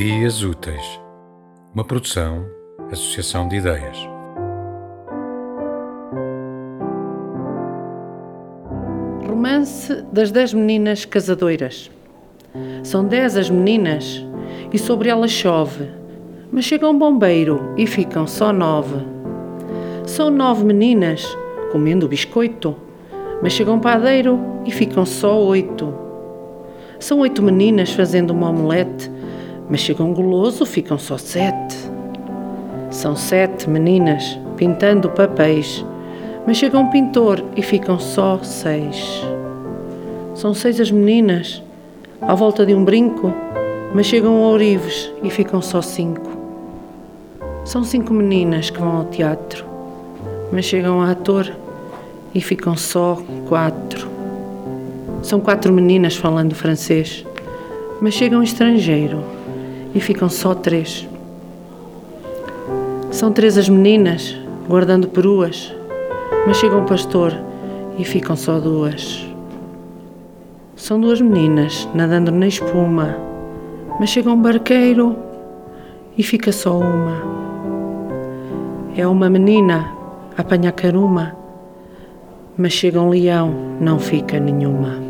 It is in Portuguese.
Ideias Úteis, uma produção, associação de ideias. Romance das Dez Meninas Casadoiras. São dez as meninas e sobre elas chove, mas chega um bombeiro e ficam só nove. São nove meninas comendo biscoito, mas chega um padeiro e ficam só oito. São oito meninas fazendo uma omelete, mas chega um goloso, ficam só sete. São sete meninas pintando papéis, mas chega um pintor e ficam só seis. São seis as meninas à volta de um brinco, mas chegam ourives e ficam só cinco. São cinco meninas que vão ao teatro, mas chegam a ator e ficam só quatro. São quatro meninas falando francês, mas chega um estrangeiro e ficam só três. São três as meninas guardando peruas, mas chega um pastor e ficam só duas. São duas meninas nadando na espuma, mas chega um barqueiro e fica só uma. É uma menina a apanhar caruma, mas chega um leão, não fica nenhuma.